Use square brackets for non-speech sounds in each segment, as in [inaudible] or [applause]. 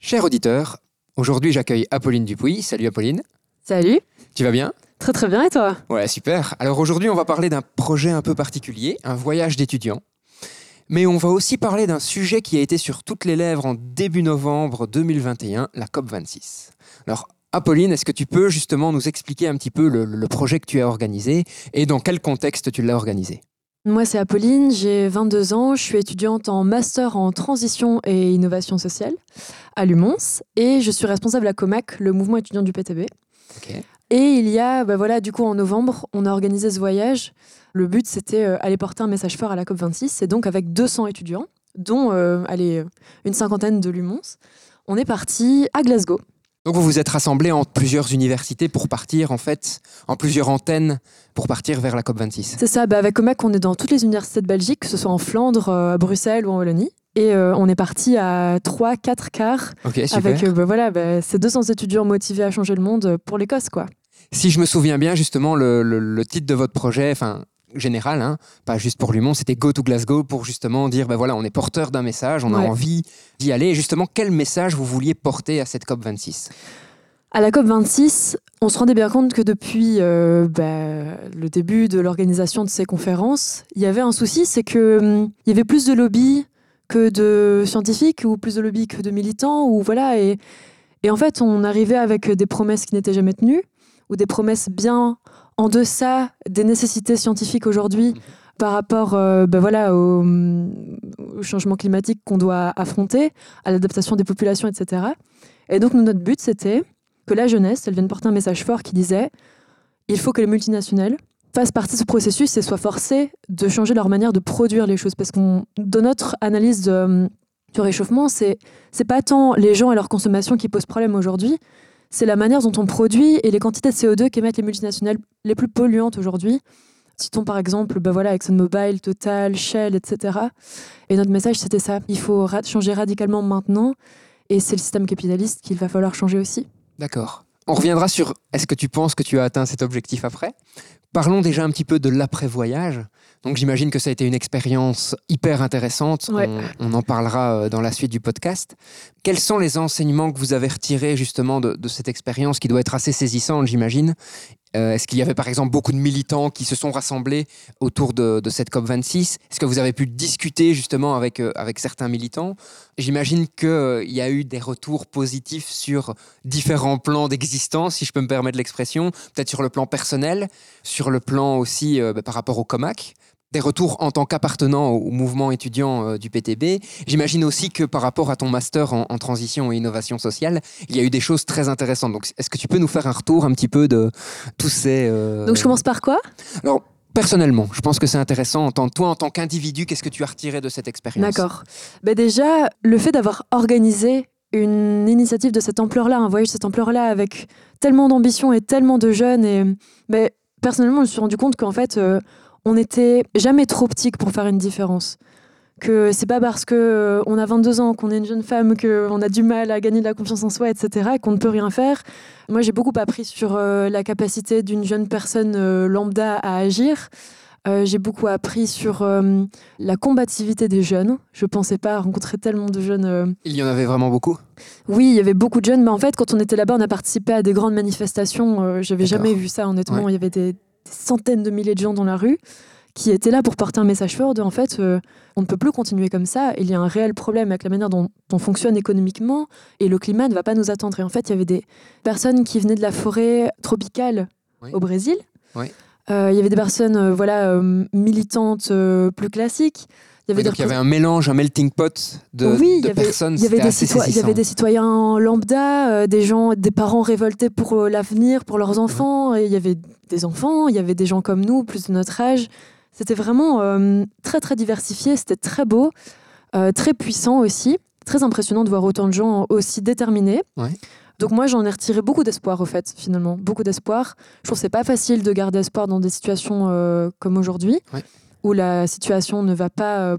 Cher auditeur, aujourd'hui j'accueille Apolline Dupuis. Salut Apolline. Salut. Tu vas bien? Très très bien et toi? Ouais, super. Alors aujourd'hui on va parler d'un projet un peu particulier, un voyage d'étudiants. Mais on va aussi parler d'un sujet qui a été sur toutes les lèvres en début novembre 2021, la COP26. Alors Apolline, est-ce que tu peux justement nous expliquer un petit peu le, le projet que tu as organisé et dans quel contexte tu l'as organisé? Moi c'est Apolline, j'ai 22 ans, je suis étudiante en master en transition et innovation sociale à Lumons et je suis responsable à COMAC, le mouvement étudiant du PTB. Et il y a, bah voilà, du coup en novembre, on a organisé ce voyage. Le but c'était euh, aller porter un message fort à la COP26 et donc avec 200 étudiants, dont euh, allez, une cinquantaine de Lumons, on est parti à Glasgow. Donc vous vous êtes rassemblés en plusieurs universités pour partir en fait, en plusieurs antennes pour partir vers la COP26. C'est ça, bah avec Comac, on est dans toutes les universités de Belgique, que ce soit en Flandre, euh, à Bruxelles ou en Wallonie. Et euh, on est parti à 3-4 quarts Ok, super. avec euh, bah voilà, bah, ces 200 étudiants motivés à changer le monde pour l'Écosse. quoi. Si je me souviens bien, justement, le, le- le titre de votre projet, enfin général, hein, pas juste pour Lumon, c'était Go to Glasgow pour justement dire, ben voilà, on est porteur d'un message, on a Ouais. envie d'y aller. Et justement, quel message vous vouliez porter à cette COP 26 À la COP26, on se rendait bien compte que depuis euh, bah, le début de l'organisation de ces conférences, il y avait un souci, c'est que hum, y avait plus de lobbies que de scientifiques ou plus de lobbies que de militants ou voilà et, et en fait on arrivait avec des promesses qui n'étaient jamais tenues ou des promesses bien en deçà des nécessités scientifiques aujourd'hui par rapport euh, bah voilà, au, au changement climatique qu'on doit affronter, à l'adaptation des populations, etc. Et donc nous, notre but c'était que la jeunesse, elle vienne porter un message fort qui disait il faut que les multinationales fassent partie de ce processus et soient forcées de changer leur manière de produire les choses. Parce que dans notre analyse de- du réchauffement, c'est c'est pas tant les gens et leur consommation qui posent problème aujourd'hui, c'est la manière dont on produit et les quantités de CO2 qu'émettent les multinationales les plus polluantes aujourd'hui. Citons par exemple ben voilà, ExxonMobil, Total, Shell, etc. Et notre message, c'était ça. Il faut changer radicalement maintenant. Et c'est le système capitaliste qu'il va falloir changer aussi. D'accord. On reviendra sur est-ce que tu penses que tu as atteint cet objectif après Parlons déjà un petit peu de l'après-voyage. Donc j'imagine que ça a été une expérience hyper intéressante. Ouais. On, on en parlera euh, dans la suite du podcast. Quels sont les enseignements que vous avez retirés justement de, de cette expérience qui doit être assez saisissante, j'imagine Euh, Est-ce qu'il y avait par exemple beaucoup de militants qui se sont rassemblés autour de, cette COP26 Est-ce que vous avez pu discuter justement avec, euh, avec certains militants? J'imagine qu'il y a eu des retours positifs sur différents plans d'existence, si je peux me permettre l'expression, peut-être sur le plan personnel, sur le plan aussi euh, bah, par rapport au COMAC, des retours en tant qu'appartenant au mouvement étudiant euh, du PTB. J'imagine aussi que par rapport à ton master en, en transition et innovation sociale, il y a eu des choses très intéressantes. Donc est-ce que tu peux nous faire un retour un petit peu de tous ces... euh, Donc je commence par quoi? Alors, personnellement, je pense que c'est intéressant. En tant, toi, en tant qu'individu, qu'est-ce que tu as retiré de cette expérience? D'accord. Ben déjà, le fait d'avoir organisé une initiative de cette ampleur-là, un voyage de cette ampleur-là, avec tellement d'ambition et tellement de jeunes, et ben, personnellement, je me suis rendu compte qu'en fait, euh, on n'était jamais trop petits pour faire une différence. Que c'est pas parce que euh, on a 22 ans, qu'on est une jeune femme, qu'on a du mal à gagner de la confiance en soi, etc., qu'on ne peut rien faire. Moi, j'ai beaucoup appris sur euh, la capacité d'une jeune personne euh, lambda à agir. Euh, j'ai beaucoup appris sur euh, la combativité des jeunes. Je pensais pas rencontrer tellement de jeunes. euh. Il y en avait vraiment beaucoup? Oui, il y avait beaucoup de jeunes, mais en fait, quand on était là-bas, on a participé à des grandes manifestations. J'avais D'accord. jamais vu ça, honnêtement. Il y avait des centaines de milliers de gens dans la rue qui étaient là pour porter un message fort de en fait, euh, on ne peut plus continuer comme ça. Il y a un réel problème avec la manière dont on fonctionne économiquement et le climat ne va pas nous attendre. Et en fait, il y avait des personnes qui venaient de la forêt tropicale Oui. au Brésil. Oui. Euh, il y avait des personnes euh, voilà, militantes plus classiques. Il y avait Oui, donc il y avait un mélange, un melting pot de, Oui, il de y avait- personnes. il y, avait des assez citoy- il y avait des citoyens lambda, euh, des gens, des parents révoltés pour euh, l'avenir, pour leurs enfants. Et il y avait des enfants, il y avait des gens comme nous, plus de notre âge. C'était vraiment euh, très très diversifié, c'était très beau, très puissant aussi, très impressionnant de voir autant de gens aussi déterminés. Ouais. Donc moi j'en ai retiré beaucoup d'espoir au fait finalement, beaucoup d'espoir. Je trouve que c'est pas facile de garder espoir dans des situations comme aujourd'hui, Ouais. Où la situation ne va pas euh,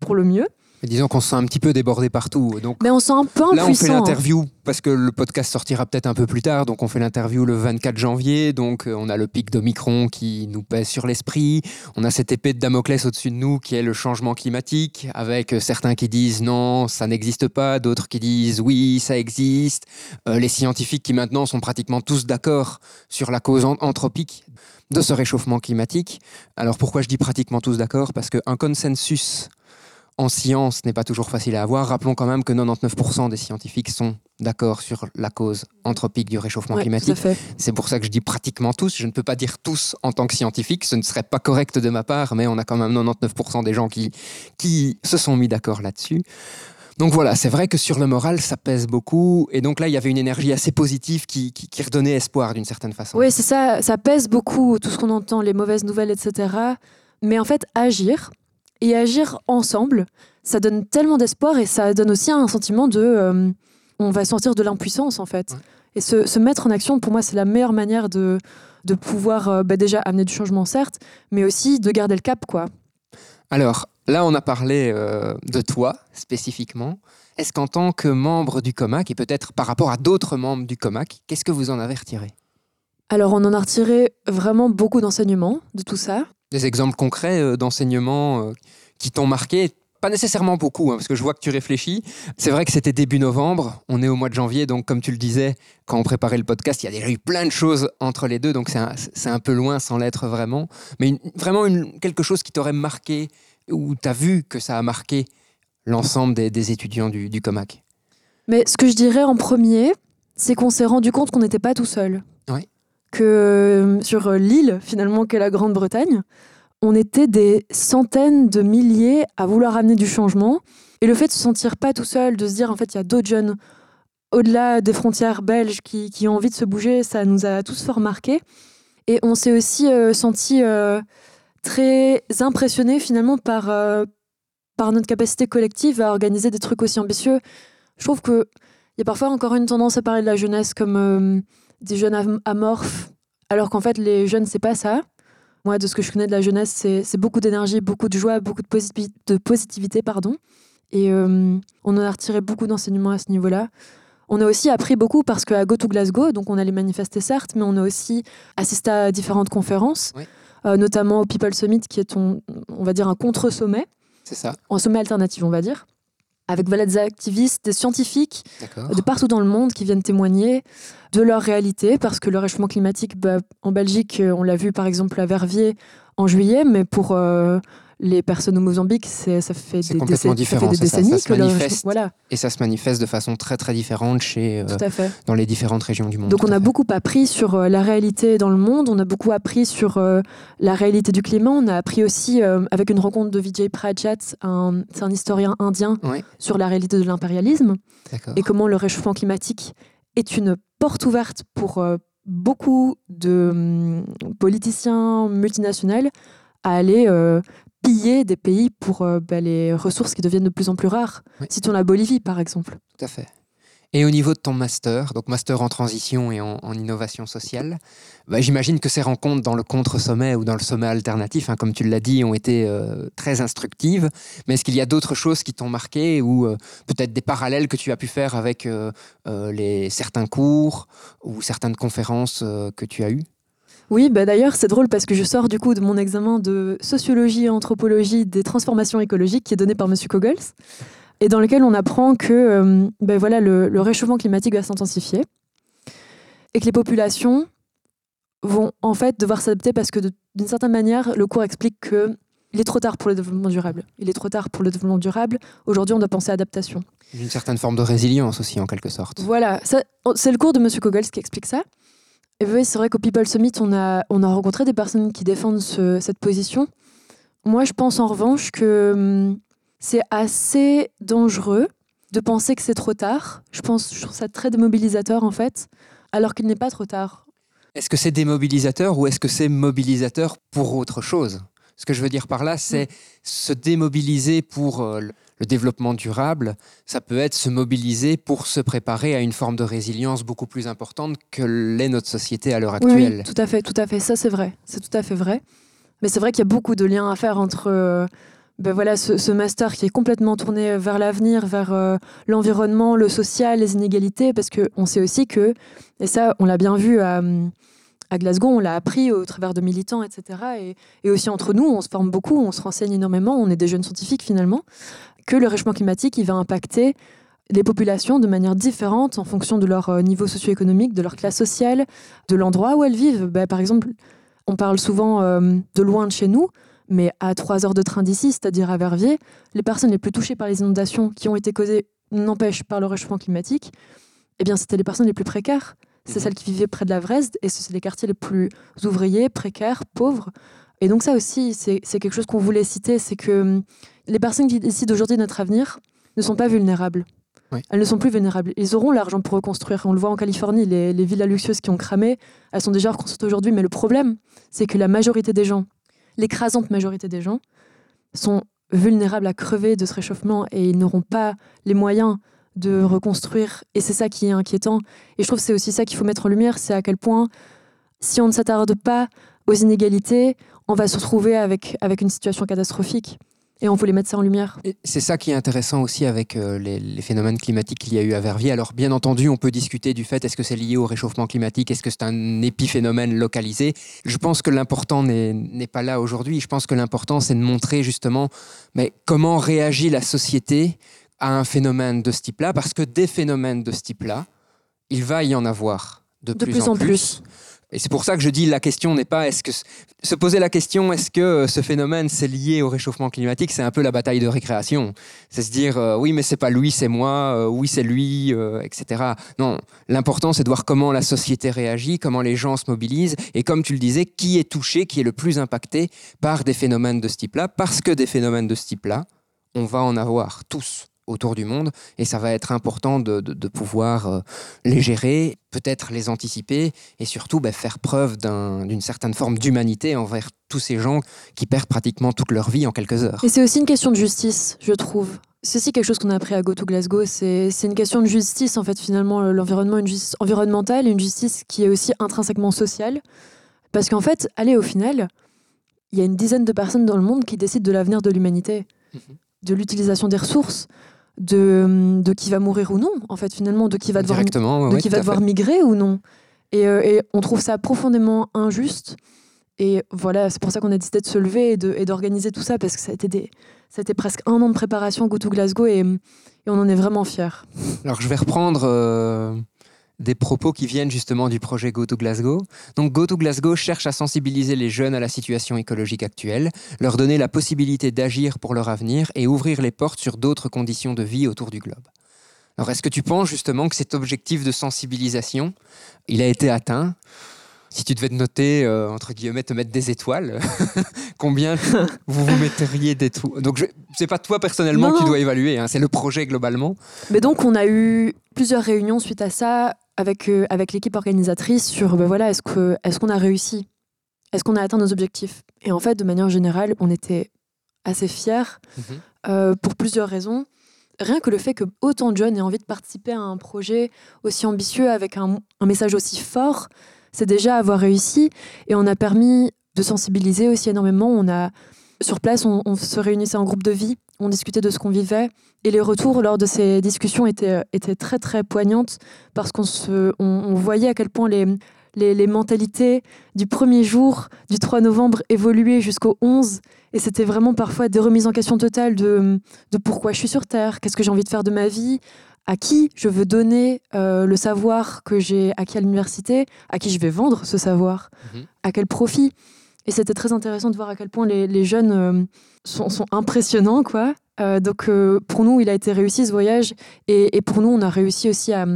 pour le mieux. disons qu'on se sent un petit peu débordé partout. Donc Mais on sent un peu là, on fait impuissant. l'interview parce que le podcast sortira peut-être un peu plus tard. Donc on fait l'interview le 24 janvier. Donc euh, on a le pic d'Omicron qui nous pèse sur l'esprit. On a cette épée de Damoclès au-dessus de nous qui est le changement climatique, avec euh, certains qui disent non, ça n'existe pas, d'autres qui disent oui, ça existe. Euh, les scientifiques qui maintenant sont pratiquement tous d'accord sur la cause an- anthropique de ce réchauffement climatique. Alors pourquoi je dis pratiquement tous d'accord? Parce qu'un consensus en science n'est pas toujours facile à avoir. Rappelons quand même que 99% des scientifiques sont d'accord sur la cause anthropique du réchauffement Ouais, climatique. C'est pour ça que je dis pratiquement tous. Je ne peux pas dire tous en tant que scientifique. Ce ne serait pas correct de ma part, mais on a quand même 99% des gens qui, qui se sont mis d'accord là-dessus. Donc voilà, c'est vrai que sur le moral, ça pèse beaucoup. Et donc là, il y avait une énergie assez positive qui, qui, qui redonnait espoir d'une certaine façon. Oui, c'est ça. Ça pèse beaucoup, tout ce qu'on entend, les mauvaises nouvelles, etc. Mais en fait, agir et agir ensemble, ça donne tellement d'espoir et ça donne aussi un sentiment de. euh, on va sentir de l'impuissance, en fait. Ouais. Et se, se mettre en action, pour moi, c'est la meilleure manière de, de pouvoir euh, bah, déjà amener du changement, certes, mais aussi de garder le cap, quoi. Alors, là, on a parlé euh, de toi spécifiquement. Est-ce qu'en tant que membre du COMAC, et peut-être par rapport à d'autres membres du COMAC, qu'est-ce que vous en avez retiré? Alors, on en a retiré vraiment beaucoup d'enseignements de tout ça. Des exemples concrets euh, d'enseignements euh, qui t'ont marqué? Pas nécessairement beaucoup, hein, parce que je vois que tu réfléchis. C'est vrai que c'était début novembre, on est au mois de janvier, donc comme tu le disais, quand on préparait le podcast, il y a déjà eu plein de choses entre les deux, donc c'est un, peu loin sans l'être vraiment. Mais une- vraiment une- quelque chose qui t'aurait marqué, ou tu as vu que ça a marqué l'ensemble des, des étudiants du, du COMAC Mais ce que je dirais en premier, c'est qu'on s'est rendu compte qu'on n'était pas tout seul. Ouais. Que euh, sur euh, l'île, finalement, qu'est la Grande-Bretagne, on était des centaines de milliers à vouloir amener du changement. Et le fait de se sentir pas tout seul, de se dire, en fait, il y a d'autres jeunes au-delà des frontières belges qui, qui ont envie de se bouger, ça nous a tous fort marqué. Et on s'est aussi euh, senti euh, très impressionnés, finalement, par, euh, par notre capacité collective à organiser des trucs aussi ambitieux. Je trouve que il y a parfois encore une tendance à parler de la jeunesse comme euh, des jeunes am- amorphes, alors qu'en fait, les jeunes, c'est pas ça. Moi, de ce que je connais de la jeunesse, c'est beaucoup d'énergie, beaucoup de joie, beaucoup de positivité, pardon. Et euh, on en a retiré beaucoup d'enseignements à ce niveau-là. On a aussi appris beaucoup parce qu'à Go to Glasgow, donc on allait manifester certes, mais on a aussi assisté à différentes conférences, Oui. Euh, notamment au People Summit, qui est, on, on va dire, un contre-sommet, C'est ça. Un sommet alternatif, on va dire, avec voilà, des activistes, des scientifiques, de partout dans le monde qui viennent témoigner de leur réalité, parce que le réchauffement climatique, bah, en Belgique, euh, on l'a vu par exemple à Verviers en juillet, mais pour euh, les personnes au Mozambique, ça fait des, complètement décennies- ça fait des ça, se que manifeste. Voilà, Et ça se manifeste de façon très très différente chez, euh, tout à fait. dans les différentes régions du monde. Donc on a beaucoup appris sur euh, la réalité dans le monde, on a beaucoup appris sur euh, la réalité du climat, on a appris aussi avec une rencontre de Vijay Prajat, c'est un historien indien, Ouais. sur la réalité de l'impérialisme. Et comment le réchauffement climatique est une porte ouverte pour beaucoup de hum, politiciens multinationaux à aller euh, piller des pays pour euh, bah, les ressources qui deviennent de plus en plus rares. Oui. Citons la Bolivie, par exemple. Tout à fait. Et au niveau de ton master, donc master en transition et en, en innovation sociale, bah, j'imagine que ces rencontres dans le contre-sommet ou dans le sommet alternatif, hein, comme tu l'as dit, ont été euh, très instructives. Mais est-ce qu'il y a d'autres choses qui t'ont marqué ou euh, peut-être des parallèles que tu as pu faire avec euh, les, certains cours ou certaines conférences que tu as eues? Oui, bah, d'ailleurs, c'est drôle parce que je sors du coup de mon examen de sociologie et anthropologie des transformations écologiques qui est donné par M. Kogels et dans lequel on apprend que euh, ben voilà, le, le réchauffement climatique va s'intensifier et que les populations vont en fait devoir s'adapter parce que d'une certaine manière, le cours explique que il est trop tard pour le développement durable. Il est trop tard pour le développement durable. Aujourd'hui, on doit penser à adaptation. Une certaine forme de résilience aussi, en quelque sorte. Voilà, c'est le cours de M. Kogels qui explique ça. Et oui, c'est vrai qu'au People Summit, on a, on a rencontré des personnes qui défendent ce- cette position. Moi, je pense en revanche que hum, c'est assez dangereux de penser que c'est trop tard. Je pense, je trouve ça très démobilisateur en fait, alors qu'il n'est pas trop tard. Est-ce que c'est démobilisateur ou est-ce que c'est mobilisateur pour autre chose? Ce que je veux dire par là, c'est se démobiliser pour euh, le- développement durable. Ça peut être se mobiliser pour se préparer à une forme de résilience beaucoup plus importante que l'est notre société à l'heure actuelle. oui, tout à fait, tout à fait. Ça, c'est vrai. C'est tout à fait vrai. Mais c'est vrai qu'il y a beaucoup de liens à faire entre euh, ben voilà, ce, master qui est complètement tourné vers l'avenir, vers euh, l'environnement, le social, les inégalités, parce qu'on sait aussi que, et ça on l'a bien vu à, Glasgow, on l'a appris au travers de militants, etc. Et, et, aussi entre nous, on se forme beaucoup, on se renseigne énormément, on est des jeunes scientifiques finalement, que le réchauffement climatique, il va impacter les populations de manière différente en fonction de leur euh, niveau socio-économique, de leur classe sociale, de l'endroit où elles vivent. Ben, par exemple, on parle souvent euh, de loin de chez nous, mais à trois heures de train d'ici, c'est-à-dire à Verviers, les personnes les plus touchées par les inondations qui ont été causées, n'empêche, par le réchauffement climatique, eh bien, c'était les personnes les plus précaires. C'est mhm. celles qui vivaient près de la Vresde, et c'est les quartiers les plus ouvriers, précaires, pauvres. Et donc ça aussi, c'est quelque chose qu'on voulait citer, c'est que hum, les personnes qui décident aujourd'hui de notre avenir ne sont pas vulnérables. Elles ne sont plus vulnérables. Ils auront l'argent pour reconstruire. On le voit en Californie, les, les villas luxueuses qui ont cramé, elles sont déjà reconstruites aujourd'hui. Mais le problème, c'est que la majorité des gens l'écrasante majorité des gens sont vulnérables à crever de ce réchauffement et ils n'auront pas les moyens de reconstruire. Et c'est ça qui est inquiétant. Et je trouve que c'est aussi ça qu'il faut mettre en lumière, c'est à quel point, si on ne s'attarde pas aux inégalités, on va se retrouver avec, avec une situation catastrophique et on voulait mettre ça en lumière. C'est ça qui est intéressant aussi avec euh, les, phénomènes climatiques qu'il y a eu à Verviers. Alors bien entendu, on peut discuter du fait est-ce que c'est lié au réchauffement climatique, est-ce que c'est un épiphénomène localisé? Je pense que l'important n'est pas là aujourd'hui. Je pense que l'important c'est de montrer justement mais comment réagit la société à un phénomène de ce type-là, parce que des phénomènes de ce type-là, il va y en avoir de, plus, en, plus. Et c'est pour ça que je dis la question n'est pas est-ce que se poser la question est-ce que euh, ce phénomène c'est lié au réchauffement climatique, c'est un peu la bataille de récréation. C'est se dire euh, oui mais c'est pas lui, c'est moi, euh, oui c'est lui, etc. Non, l'important c'est de voir comment la société réagit, comment les gens se mobilisent et comme tu le disais, qui est touché, qui est le plus impacté par des phénomènes de ce type-là, parce que des phénomènes de ce type-là, on va en avoir tous autour du monde et ça va être important de, pouvoir euh, les gérer, peut-être les anticiper et surtout bah, faire preuve d'une certaine forme d'humanité envers tous ces gens qui perdent pratiquement toute leur vie en quelques heures. Et c'est aussi une question de justice, je trouve. C'est aussi quelque chose qu'on a appris à Go to Glasgow. C'est une question de justice, en fait, finalement, l'environnement, une justice environnementale une justice qui est aussi intrinsèquement sociale. Parce qu'en fait, allez, au final, il y a une dizaine de personnes dans le monde qui décident de l'avenir de l'humanité, mhm. de l'utilisation des ressources, de, de qui va mourir ou non, en fait, finalement, de qui va devoir, de qui va devoir migrer ou non. Et, euh, et, on trouve ça profondément injuste. Et voilà, c'est pour ça qu'on a décidé de se lever et d'organiser tout ça, parce que ça a été, des, ça a été presque un an de préparation Go to Glasgow et, et on en est vraiment fiers. Alors, je vais reprendre. Euh, des propos qui viennent justement du projet Go to Glasgow. Donc Go to Glasgow cherche à sensibiliser les jeunes à la situation écologique actuelle, leur donner la possibilité d'agir pour leur avenir et ouvrir les portes sur d'autres conditions de vie autour du globe. Alors est-ce que tu penses justement que cet objectif de sensibilisation, il a été atteint? Si tu devais te noter, euh, entre guillemets, te mettre des étoiles, [laughs] combien [laughs] vous vous metteriez d'étoiles Donc, c'est pas toi personnellement qui dois évaluer, hein, c'est le projet globalement. Mais donc, on a eu plusieurs réunions suite à ça avec, euh, avec l'équipe organisatrice sur ben voilà, est-ce qu'on est qu'on a réussi? Est-ce qu'on a atteint nos objectifs? Et en fait, de manière générale, on était assez fiers mhm. euh, pour plusieurs raisons. Rien que le fait que autant de jeunes aient envie de participer à un projet aussi ambitieux avec un, un message aussi fort, c'est déjà avoir réussi. Et on a permis de sensibiliser aussi énormément. On a, sur place, on, se réunissait en groupe de vie, on discutait de ce qu'on vivait. Et les retours lors de ces discussions étaient, étaient très très poignantes parce qu'on se, on, voyait à quel point les, les, mentalités du premier jour, du 3 novembre, évoluaient jusqu'au 11. Et c'était vraiment parfois des remises en question totales de, de pourquoi je suis sur Terre, qu'est-ce que j'ai envie de faire de ma vie, à qui je veux donner euh, le savoir que j'ai acquis à l'université, à qui je vais vendre ce savoir, mhm. à quel profit. Et c'était très intéressant de voir à quel point les, jeunes euh, sont, impressionnants, quoi. Euh, donc pour nous, il a été réussi ce voyage, et, pour nous, on a réussi aussi à,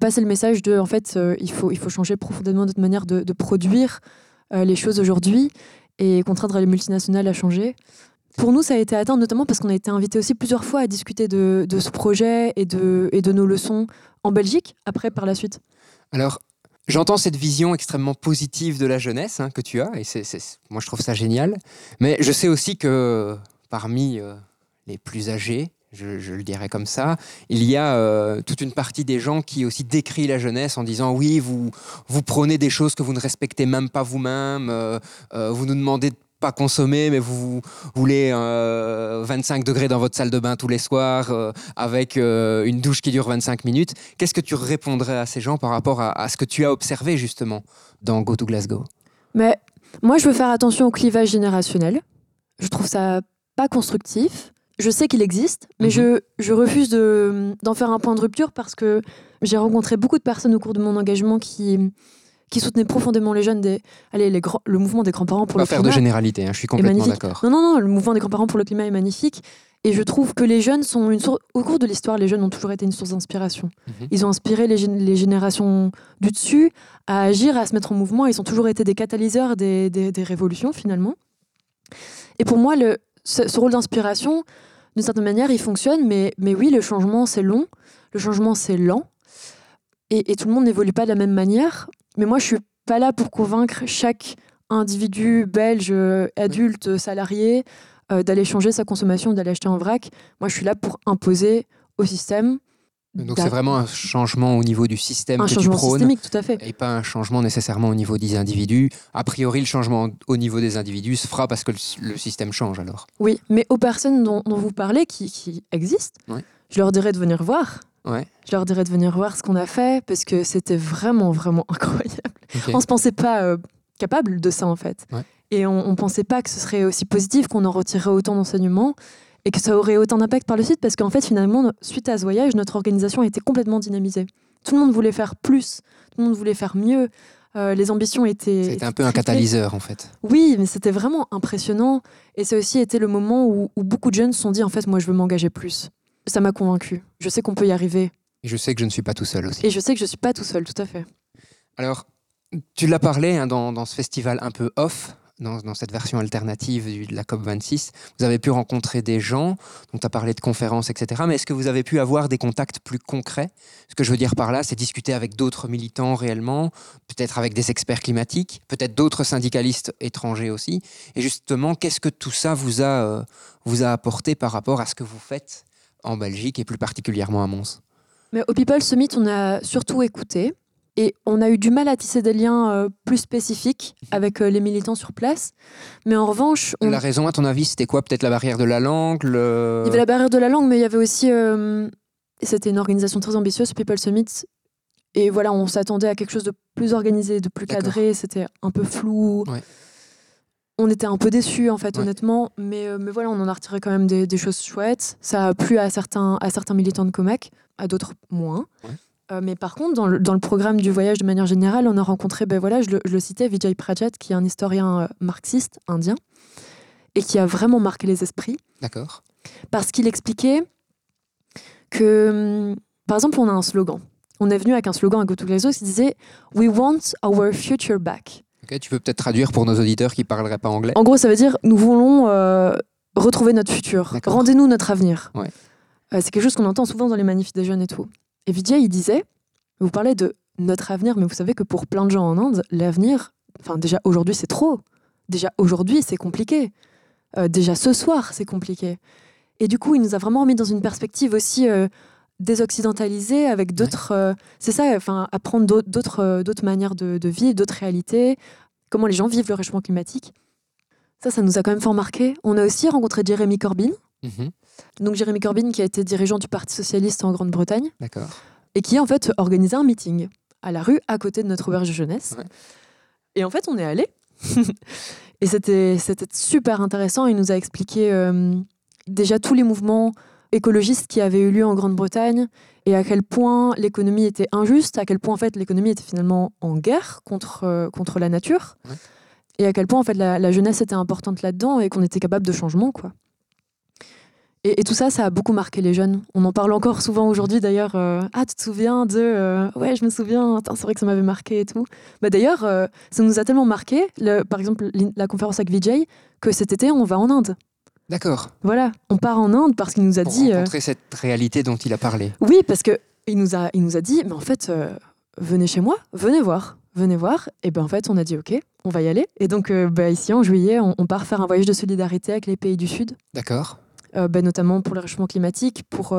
passer le message de, en fait, il faut il faut changer profondément notre manière de, de produire les choses aujourd'hui et contraindre les multinationales à changer. Pour nous, ça a été atteint notamment parce qu'on a été invité aussi plusieurs fois à discuter de, ce projet et de, nos leçons en Belgique, après, par la suite. Alors, J'entends cette vision extrêmement positive de la jeunesse hein, que tu as, et moi je trouve ça génial. Mais je sais aussi que parmi euh, les plus âgés, je, le dirais comme ça, il y a euh, toute une partie des gens qui aussi décrit la jeunesse en disant oui, vous, vous prenez des choses que vous ne respectez même pas vous-même, euh, vous nous demandez de pas consommer, mais vous voulez 25 euh, degrés dans votre salle de bain tous les soirs, euh, avec euh, une douche qui dure 25 minutes, qu'est-ce que tu répondrais à ces gens par rapport à, ce que tu as observé justement dans Go to Glasgow? Mais moi, je veux faire attention au clivage générationnel. Je trouve ça pas constructif. Je sais qu'il existe, mais mhm. je, je, refuse d'en faire un point de rupture parce que j'ai rencontré beaucoup de personnes au cours de mon engagement qui, qui soutenaient profondément les jeunes, des, allez, les le mouvement des grands-parents pour le climat. faire de généralité, hein, je suis complètement d'accord. Non, non, non, le mouvement des grands-parents pour le climat est magnifique. Et je trouve que les jeunes sont une source. Au cours de l'histoire, les jeunes ont toujours été une source d'inspiration. Mhm. Ils ont inspiré les, les, générations du dessus à agir, à se mettre en mouvement. Ils ont toujours été des catalyseurs des, des, des révolutions, finalement. Et pour moi, le, ce, ce rôle d'inspiration, d'une certaine manière, il fonctionne. Mais, mais oui, le changement, c'est long. Le changement, c'est lent. Et, et, tout le monde n'évolue pas de la même manière. Mais moi, je suis pas là pour convaincre chaque individu belge, euh, adulte, salarié, euh, d'aller changer sa consommation, d'aller acheter en vrac. Moi, je suis là pour imposer au système. Donc c'est vraiment un changement au niveau du système un que changement tu prônes, systémique, tout à fait. et pas un changement nécessairement au niveau des individus. A priori, le changement au niveau des individus se fera parce que le, système change alors. Oui, mais aux personnes dont, vous parlez, qui, qui existent, je leur dirais de venir voir. Ouais. Je leur dirais de venir voir ce qu'on a fait parce que c'était vraiment, vraiment [laughs] incroyable. On ne se pensait pas euh, capable de ça en fait. Et on ne pensait pas que ce serait aussi positif, qu'on en retirerait autant d'enseignements et que ça aurait autant d'impact par le suite parce qu'en fait, finalement, suite à ce voyage, notre organisation a été complètement dynamisée. Tout le monde voulait faire plus, tout le monde voulait faire mieux. Euh, les ambitions étaient. C'était un peu un catalyseur en fait. Oui, mais c'était vraiment impressionnant. Et ça aussi été le moment où, où beaucoup de jeunes se sont dit en fait, moi je veux m'engager plus ça m'a convaincu. Je sais qu'on peut y arriver. Et je sais que je ne suis pas tout seul aussi. Et je sais que je ne suis pas tout seul, tout à fait. Alors, tu l'as parlé hein, dans, ce festival un peu off, dans, cette version alternative de la COP26. Vous avez pu rencontrer des gens, dont tu as parlé de conférences, etc. Mais est-ce que vous avez pu avoir des contacts plus concrets? Ce que je veux dire par là, c'est discuter avec d'autres militants réellement, peut-être avec des experts climatiques, peut-être d'autres syndicalistes étrangers aussi. Et justement, qu'est-ce que tout ça vous a, euh, vous a apporté par rapport à ce que vous faites en Belgique et plus particulièrement à Mons Mais au People Summit, on a surtout écouté et on a eu du mal à tisser des liens euh, plus spécifiques avec euh, les militants sur place. Mais en revanche. La raison, à ton avis, c'était quoi? Peut-être la barrière de la langue Il y avait la barrière de la langue, mais il y avait aussi. Euh, c'était une organisation très ambitieuse, People Summit. Et voilà, on s'attendait à quelque chose de plus organisé, de plus cadré. C'était un peu flou. Ouais on était un peu déçus en fait honnêtement mais, euh, mais voilà on en a retiré quand même des, choses chouettes. Ça a plu à certains, à certains militants de Comac à d'autres moins. Euh, mais par contre dans le, dans le, programme du voyage de manière générale on a rencontré ben voilà je le, je le citais Vijay Prajat qui est un historien euh, marxiste indien et qui a vraiment marqué les esprits. D'accord. Parce qu'il expliquait que hum, par exemple on a un slogan. On est venu avec un slogan à GoToGlazo qui disait We want our future back tu peux peut-être traduire pour nos auditeurs qui ne parleraient pas anglais. En gros, ça veut dire nous voulons euh, retrouver notre futur. Rendez-nous notre avenir. Ouais. Euh, c'est quelque chose qu'on entend souvent dans les manifs des jeunes et tout. Et Vijay, il disait, vous parlez de notre avenir, mais vous savez que pour plein de gens en Inde, l'avenir, enfin déjà aujourd'hui c'est trop. Déjà aujourd'hui c'est compliqué. Euh, déjà ce soir c'est compliqué. Et du coup, il nous a vraiment mis dans une perspective aussi désoccidentalisé avec d'autres. Euh, c'est ça, enfin, apprendre d'autres, euh, d'autres manières de, de vivre, d'autres réalités, comment les gens vivent le réchauffement climatique. Ça, ça nous a quand même fort marqué. On a aussi rencontré Jérémy Corbyn. Mhm. Donc Jérémy Corbyn qui a été dirigeant du Parti socialiste en Grande-Bretagne. D'accord. Et qui en fait organisé un meeting à la rue à côté de notre auberge de jeunesse. Et en fait, on est allé. [laughs] et c'était, c'était super intéressant. Il nous a expliqué euh, déjà tous les mouvements écologiste qui avait eu lieu en Grande-Bretagne et à quel point l'économie était injuste, à quel point en fait l'économie était finalement en guerre contre, euh, contre la nature et à quel point en fait la, jeunesse était importante là-dedans et qu'on était capable de changement quoi. Et, tout ça, ça a beaucoup marqué les jeunes. On en parle encore souvent aujourd'hui d'ailleurs. Euh, ah, tu te souviens de. Euh, ouais, je me souviens. C'est vrai que ça m'avait marqué et tout. Bah, d'ailleurs, ça nous a tellement marqué, le, par exemple, la conférence avec Vijay, que cet été, on va en Inde. D'accord. Voilà, on part en Inde parce qu'il nous a Pour dit. Euh, rencontrer cette réalité dont il a parlé. Oui, parce que il nous a, il nous a dit, mais en fait, euh, venez chez moi, venez voir, venez voir. Et ben en fait, on a dit ok, on va y aller. Et donc euh, bah, ici en juillet, on, part faire un voyage de solidarité avec les pays du Sud. D'accord. Bah, notamment pour le réchauffement climatique, pour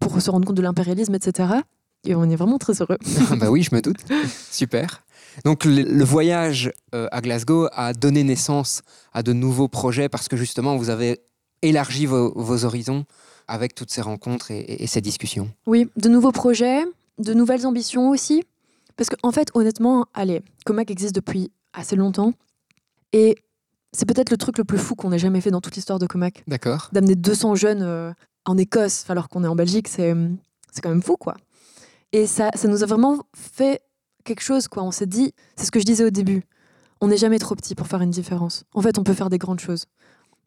pour se rendre compte de l'impérialisme, etc. Et on est vraiment très heureux. [laughs] bah oui, je me doute. [laughs] Super. Donc le, le voyage euh, à Glasgow a donné naissance à de nouveaux projets parce que justement vous avez élargi vos, vos horizons avec toutes ces rencontres et, et- et ces discussions. Oui, de nouveaux projets, de nouvelles ambitions aussi. Parce qu'en en fait, honnêtement, allez, Comac existe depuis assez longtemps. Et c'est peut-être le truc le plus fou qu'on ait jamais fait dans toute l'histoire de Comac. D'accord. D'amener 200 jeunes euh, en Écosse alors qu'on est en Belgique, c'est c'est quand même fou, quoi. Et ça, ça nous a vraiment fait quelque chose, quoi. On s'est dit, c'est ce que je disais au début, on n'est jamais trop petit pour faire une différence. En fait, on peut faire des grandes choses.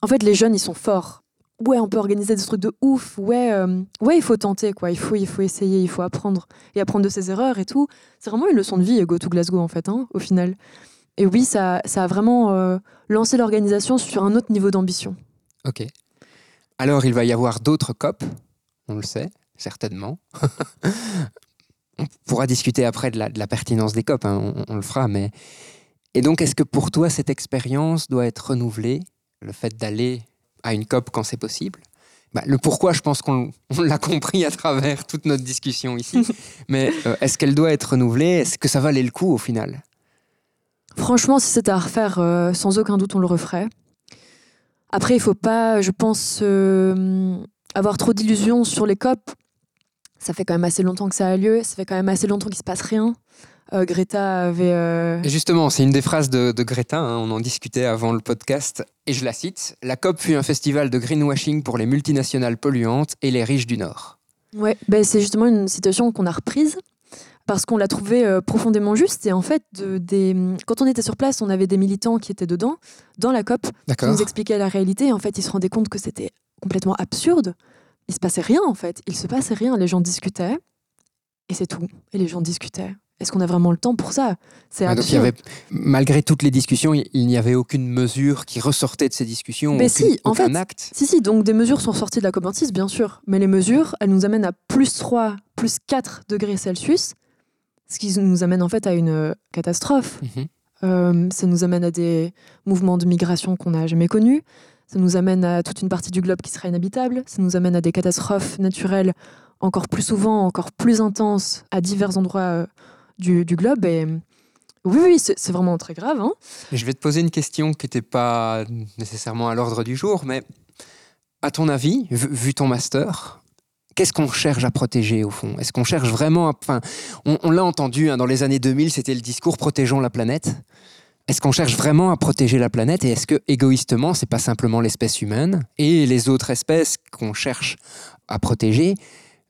En fait, les jeunes, ils sont forts. Ouais, on peut organiser des trucs de ouf. Ouais, euh, ouais, il faut tenter, quoi. Il faut, il faut essayer, il faut apprendre et apprendre de ses erreurs et tout. C'est vraiment une leçon de vie, Go to Glasgow, en fait, hein, au final. Et oui, ça, ça a vraiment euh, lancé l'organisation sur un autre niveau d'ambition. Ok. Alors il va y avoir d'autres COP, on le sait, certainement. [laughs] on pourra discuter après de la, de la pertinence des COP, hein, on, on le fera. Mais... Et donc est-ce que pour toi cette expérience doit être renouvelée, le fait d'aller à une COP quand c'est possible? Bah, Le pourquoi, je pense qu'on on l'a compris à travers toute notre discussion ici. [laughs] Mais euh, est-ce qu'elle doit être renouvelée? Est-ce que ça valait le coup au final? Franchement, si c'était à refaire, euh, sans aucun doute, on le referait. Après, il faut pas, je pense, euh, avoir trop d'illusions sur les COP. Ça fait quand même assez longtemps que ça a lieu. Ça fait quand même assez longtemps qu'il se passe rien. Euh, Greta avait. euh, Et justement, c'est une des phrases de, de Greta, hein, on en discutait avant le podcast, et je la cite La COP fut un festival de greenwashing pour les multinationales polluantes et les riches du Nord. Ouais, ben, c'est justement une situation qu'on a reprise parce qu'on l'a trouvée euh, profondément juste. Et en fait, de- des... quand on était sur place, on avait des militants qui étaient dedans, dans la COP, qui nous expliquaient la réalité. Et en fait, ils se rendaient compte que c'était complètement absurde. Il se passait rien, en fait. Il se passait rien. Les gens discutaient. Et c'est tout. Et les gens discutaient. Est-ce qu'on a vraiment le temps pour ça? C'est Ouais, donc il y absurde. avait, malgré toutes les discussions, il il n'y avait aucune mesure qui ressortait de ces discussions, Mais aucune- si, en fait, acte. Si, si, donc des mesures sont sorties de la COP26, bien sûr. Mais les mesures, elles nous amènent à plus 3, plus 4 degrés Celsius, ce qui nous amène en fait à une euh, catastrophe. Mhm. Euh, ça nous amène à des mouvements de migration qu'on n'a jamais connus. Ça nous amène à toute une partie du globe qui sera inhabitable. Ça nous amène à des catastrophes naturelles encore plus souvent, encore plus intenses à divers endroits euh, du, globe. Et oui, oui, c'est vraiment très grave. hein. Je vais te poser une question qui n'était pas nécessairement à l'ordre du jour, mais à ton avis, vu, ton master, qu'est-ce qu'on cherche à protéger au fond? Est-ce qu'on cherche vraiment à... Enfin, on, on l'a entendu, hein, dans les années 2000, c'était le discours protégeons la planète. Est-ce qu'on cherche vraiment à protéger la planète et est-ce que égoïstement, c'est pas simplement l'espèce humaine et les autres espèces qu'on cherche à protéger,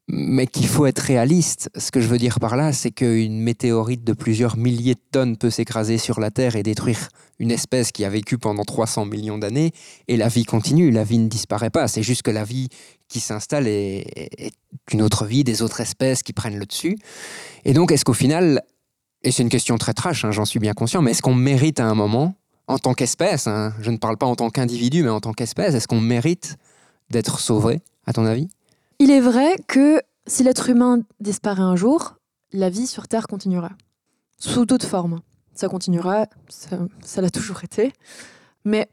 mais qu'il faut être réaliste? Ce que je veux dire par là, c'est qu'une météorite de plusieurs milliers de tonnes peut s'écraser sur la Terre et détruire une espèce qui a vécu pendant 300 millions d'années, et la vie continue, la vie ne disparaît pas. C'est juste que la vie qui s'installe est, est une autre vie, des autres espèces qui prennent le dessus. Et donc, est-ce qu'au final, et c'est une question très trash, hein, j'en suis bien conscient, mais est-ce qu'on mérite à un moment, en tant qu'espèce, hein, je ne parle pas en tant qu'individu, mais en tant qu'espèce, est-ce qu'on mérite d'être sauvé, à ton avis? Il est vrai que si l'être humain disparaît un jour, la vie sur Terre continuera. Sous toute forme. Ça continuera, ça l'a toujours été. Mais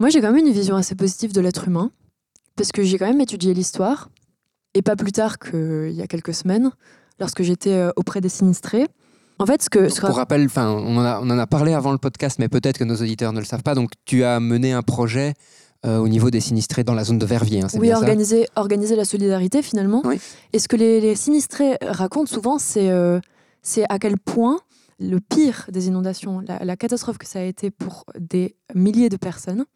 moi, j'ai quand même une vision assez positive de l'être humain, parce que j'ai quand même étudié l'histoire, et pas plus tard qu'il y a quelques semaines, lorsque j'étais euh, auprès des sinistrés. En fait, ce que... ce que- Pour rappel, enfin, on, en a- on en a parlé avant le podcast, mais peut-être que nos auditeurs ne le savent pas. Donc, tu as mené un projet euh, au niveau des sinistrés dans la zone de Verviers, hein, Oui, organiser, organiser la solidarité finalement. Oui. Et ce que les, les sinistrés racontent souvent, c'est euh, c'est à quel point le pire des inondations, la, la catastrophe que ça a été pour des milliers de personnes,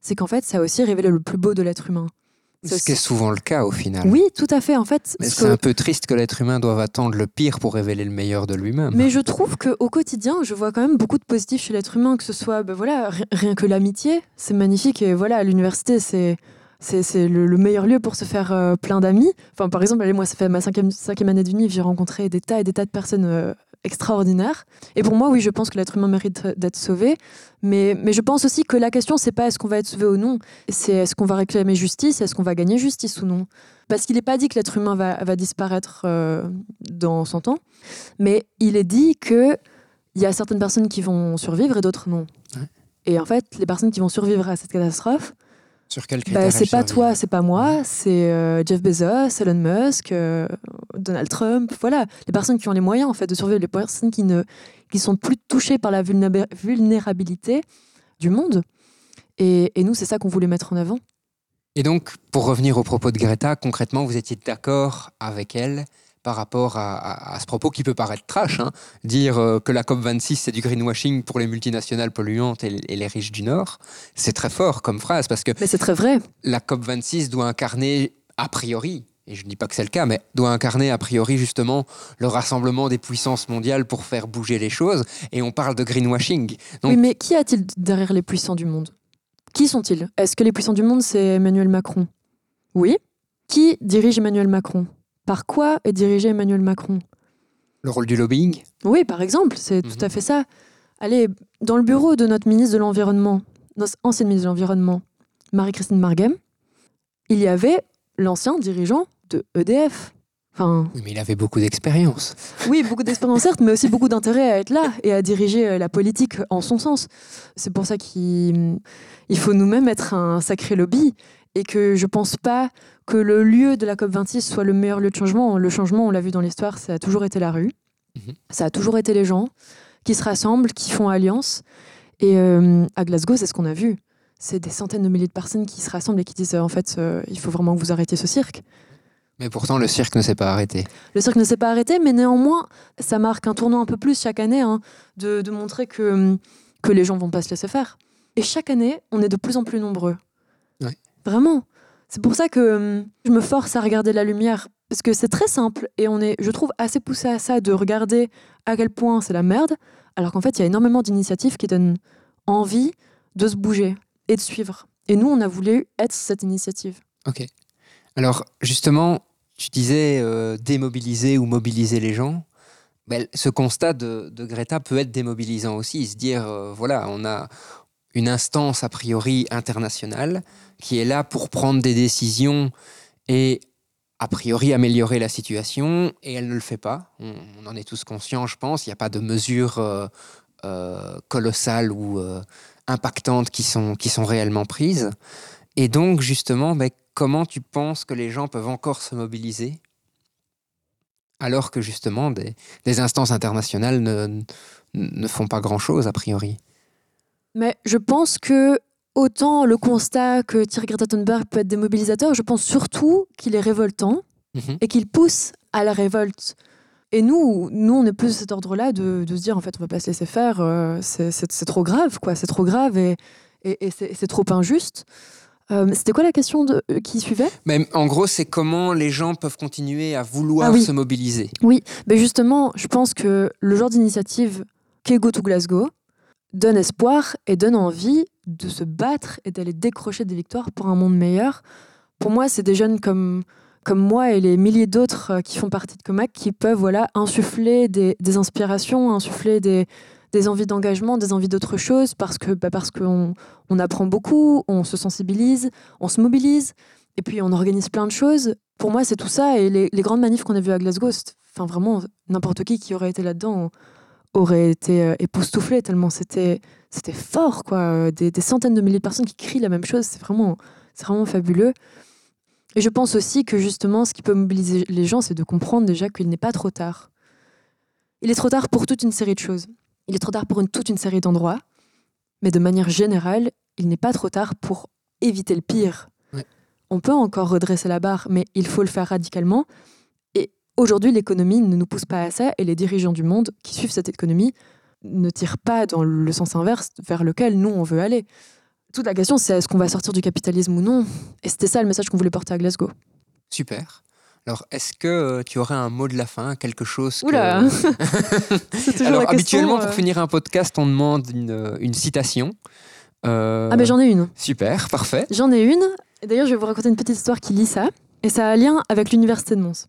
c'est qu'en fait, ça a aussi révélé le plus beau de l'être humain. C'est Ce qui est souvent le cas au final. Oui, tout à fait. En fait, Mais ce c'est que- un peu triste que l'être humain doive attendre le pire pour révéler le meilleur de lui-même. Mais je trouve qu'au quotidien, je vois quand même beaucoup de positifs chez l'être humain, que ce soit ben voilà, ri- rien que l'amitié, c'est magnifique. Et voilà, l'université, c'est. C'est c'est le, le meilleur lieu pour se faire euh, plein d'amis. Enfin, par exemple, allez, moi, ça fait ma cinquième, cinquième année d'uni, j'ai rencontré des tas et des tas de personnes euh, extraordinaires. Et pour moi, oui, je pense que l'être humain mérite d'être sauvé. Mais, mais je pense aussi que la question, c'est pas est-ce qu'on va être sauvé ou non, c'est est-ce qu'on va réclamer justice, est-ce qu'on va gagner justice ou non. Parce qu'il n'est pas dit que l'être humain va, va disparaître euh, dans 100 ans, mais il est dit que il y a certaines personnes qui vont survivre et d'autres non. Ouais. Et en fait, les personnes qui vont survivre à cette catastrophe, Sur quel critère Bah, c'est pas toi, c'est pas moi, c'est euh, Jeff Bezos, Elon Musk, euh, Donald Trump, voilà, les personnes qui ont les moyens en fait de survivre, les personnes qui ne qui sont plus touchées par la vulnéra- vulnérabilité du monde. Et, et nous, c'est ça qu'on voulait mettre en avant. Et donc, pour revenir au propos de Greta, concrètement, vous étiez d'accord avec elle par rapport à, à- à ce propos qui peut paraître trash, hein, dire euh, que la COP26 c'est du greenwashing pour les multinationales polluantes et, et les riches du Nord, c'est très fort comme phrase parce que Mais c'est très vrai. la COP26 doit incarner a priori, et je ne dis pas que c'est le cas, mais doit incarner a priori justement le rassemblement des puissances mondiales pour faire bouger les choses, et on parle de greenwashing. Donc- Oui, mais qui a-t-il derrière les puissants du monde? Qui sont-ils? Est-ce que les puissants du monde, c'est Emmanuel Macron? Oui. Qui dirige Emmanuel Macron? Par quoi est dirigé Emmanuel Macron? Le rôle du lobbying? Oui, par exemple, c'est Mhm. tout à fait ça. Allez, dans le bureau de notre ministre de l'Environnement, notre ancienne ministre de l'Environnement, Marie-Christine Marguem, il y avait l'ancien dirigeant de EDF. Enfin, Oui, mais il avait beaucoup d'expérience. oui, beaucoup d'expérience certes, mais aussi beaucoup d'intérêt à être là et à diriger euh, la politique en son sens. C'est pour ça qu'il il faut nous-mêmes être un sacré lobby et que je pense pas que le lieu de la COP26 soit le meilleur lieu de changement. Le changement, on l'a vu dans l'histoire, ça a toujours été la rue. Mhm. Ça a toujours été les gens qui se rassemblent, qui font alliance. Et euh, à Glasgow, c'est ce qu'on a vu. C'est des centaines de milliers de personnes qui se rassemblent et qui disent euh, en fait, euh, il faut vraiment que vous arrêtiez ce cirque. Mais pourtant, le cirque ne s'est pas arrêté. Le cirque ne s'est pas arrêté, mais néanmoins, ça marque un tournant un peu plus chaque année, hein, de, de montrer que, que les gens vont pas se laisser faire. Et chaque année, on est de plus en plus nombreux. Vraiment. C'est pour ça que hum, je me force à regarder la lumière, parce que c'est très simple, et on est, je trouve, assez poussé à ça, de regarder à quel point c'est la merde, alors qu'en fait, il y a énormément d'initiatives qui donnent envie de se bouger et de suivre. Et nous, on a voulu être cette initiative. Ok. Alors, justement, tu disais euh, démobiliser ou mobiliser les gens. Ben, ce constat de, de Greta peut être démobilisant aussi, se dire, euh, voilà, on a une instance a priori internationale qui est là pour prendre des décisions et a priori améliorer la situation, et elle ne le fait pas. On, en est tous conscients, je pense. Il n'y a pas de mesures euh, euh, colossales ou euh, impactantes qui sont, qui sont réellement prises. Et donc, justement, ben, comment tu penses que les gens peuvent encore se mobiliser alors que justement des, des instances internationales ne, ne font pas grand-chose a priori? Mais je pense que autant le constat que tire Greta Thunberg peut être démobilisateur, je pense surtout qu'il est révoltant Mhm. et qu'il pousse à la révolte. Et nous, nous on est plus de cet ordre-là de, de se dire en fait on va pas se laisser faire, euh, c'est trop grave quoi, c'est trop grave et, et, et c'est trop injuste. Euh, C'était quoi la question de, euh, qui suivait? Mais en gros, c'est comment les gens peuvent continuer à vouloir Ah oui. se mobiliser. Ben justement, je pense que le genre d'initiative qu'est Go to Glasgow donne espoir et donne envie de se battre et d'aller décrocher des victoires pour un monde meilleur. Pour moi, c'est des jeunes comme, comme moi et les milliers d'autres euh, qui font partie de Comac qui peuvent voilà, insuffler des, inspirations, insuffler des, des envies d'engagement, des envies d'autre chose, parce que bah, parce qu'on on apprend beaucoup, on se sensibilise, on se mobilise, et puis on organise plein de choses. Pour moi, c'est tout ça. Et les, les grandes manifs qu'on a vues à Glasgow, enfin vraiment, n'importe qui qui aurait été là-dedans aurait été euh, époustouflé tellement c'était c'était fort quoi. Euh, Des, des centaines de milliers de personnes qui crient la même chose, c'est vraiment c'est vraiment fabuleux. Et je pense aussi que justement, ce qui peut mobiliser les gens, c'est de comprendre déjà qu'il n'est pas trop tard. Il est trop tard pour toute une série de choses. Il est trop tard pour une, toute une série d'endroits. Mais de manière générale, il n'est pas trop tard pour éviter le pire. Ouais. On peut encore redresser la barre, mais il faut le faire radicalement. Aujourd'hui, l'économie ne nous pousse pas à ça, et les dirigeants du monde qui suivent cette économie ne tirent pas dans le sens inverse vers lequel nous, on veut aller. Toute la question, c'est est-ce qu'on va sortir du capitalisme ou non? Et c'était ça le message qu'on voulait porter à Glasgow. Super. Alors, est-ce que euh, tu aurais un mot de la fin, quelque chose que... Oula [laughs] [laughs] C'est toujours Alors, la question, habituellement, euh. pour finir un podcast, on demande une, euh, une citation. Euh, Ah, mais j'en ai une. Super, parfait. J'en ai une. D'ailleurs, je vais vous raconter une petite histoire qui lie ça. Et ça a un lien avec l'université de Mons.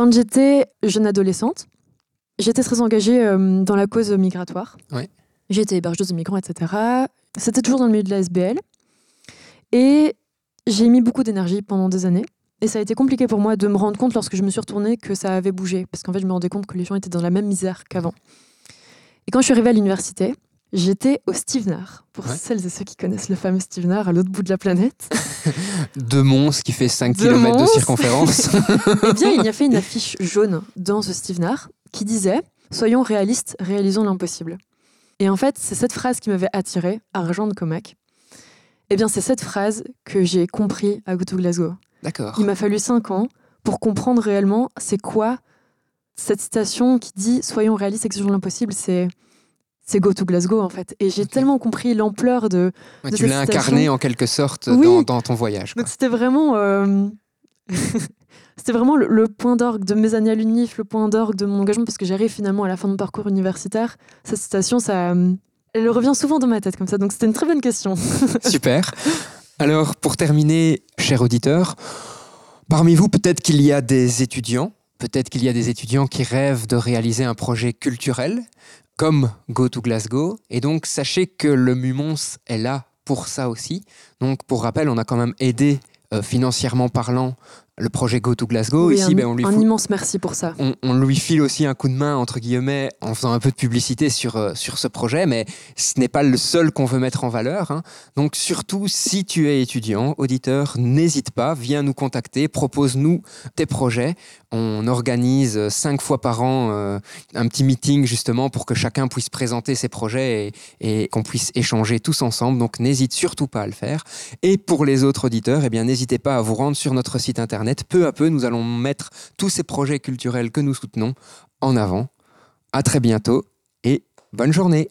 Quand j'étais jeune adolescente, j'étais très engagée euh, dans la cause migratoire. J'étais hébergeuse de migrants, etc. C'était toujours dans le milieu de la SBL. Et j'ai mis beaucoup d'énergie pendant des années. Et ça a été compliqué pour moi de me rendre compte lorsque je me suis retournée que ça avait bougé. Parce qu'en fait, je me rendais compte que les gens étaient dans la même misère qu'avant. Et quand je suis arrivée à l'université, J'étais au Stevenard, pour Ouais. celles et ceux qui connaissent le fameux Stevenard à l'autre bout de la planète. [laughs] De Mons qui fait 5 De km de circonférence. [laughs] eh bien, il y a fait une [laughs] affiche jaune dans ce Stevenard qui disait Soyons réalistes, réalisons l'impossible. Et en fait, c'est cette phrase qui m'avait attirée, Argent de Comac. Eh bien, c'est cette phrase que j'ai compris à Go to Glasgow. D'accord. Il m'a fallu cinq ans pour comprendre réellement c'est quoi cette citation qui dit Soyons réalistes, exigeons l'impossible. C'est c'est Go to Glasgow en fait. Et j'ai tellement compris l'ampleur de. Ouais, de tu l'as incarné en quelque sorte Oui. dans, dans ton voyage. quoi. Donc c'était vraiment. euh, [laughs] C'était vraiment le, le point d'orgue de mes années à l'UNIF, le point d'orgue de mon engagement, parce que j'arrive finalement à la fin de mon parcours universitaire. Cette citation, ça, euh, elle revient souvent dans ma tête comme ça, donc c'était une très bonne question. [laughs] Super. Alors, pour terminer, cher auditeur, parmi vous, peut-être qu'il y a des étudiants, peut-être qu'il y a des étudiants qui rêvent de réaliser un projet culturel, comme Go to Glasgow. Et donc, sachez que le Mumons est là pour ça aussi. Donc, pour rappel, on a quand même aidé, euh, financièrement parlant, le projet Go to Glasgow. Oui, Ici, un, ben, on lui un fout- immense merci pour ça. on, on lui file aussi un coup de main, entre guillemets, en faisant un peu de publicité sur, euh, sur ce projet, mais ce n'est pas le seul qu'on veut mettre en valeur. hein. Donc surtout, si tu es étudiant, auditeur, n'hésite pas, viens nous contacter, propose-nous tes projets. On organise euh, cinq fois par an euh, un petit meeting justement pour que chacun puisse présenter ses projets et, qu'on puisse échanger tous ensemble. Donc n'hésite surtout pas à le faire. Et pour les autres auditeurs, eh bien n'hésitez pas à vous rendre sur notre site internet. Peu à peu, nous allons mettre tous ces projets culturels que nous soutenons en avant. À très bientôt et bonne journée.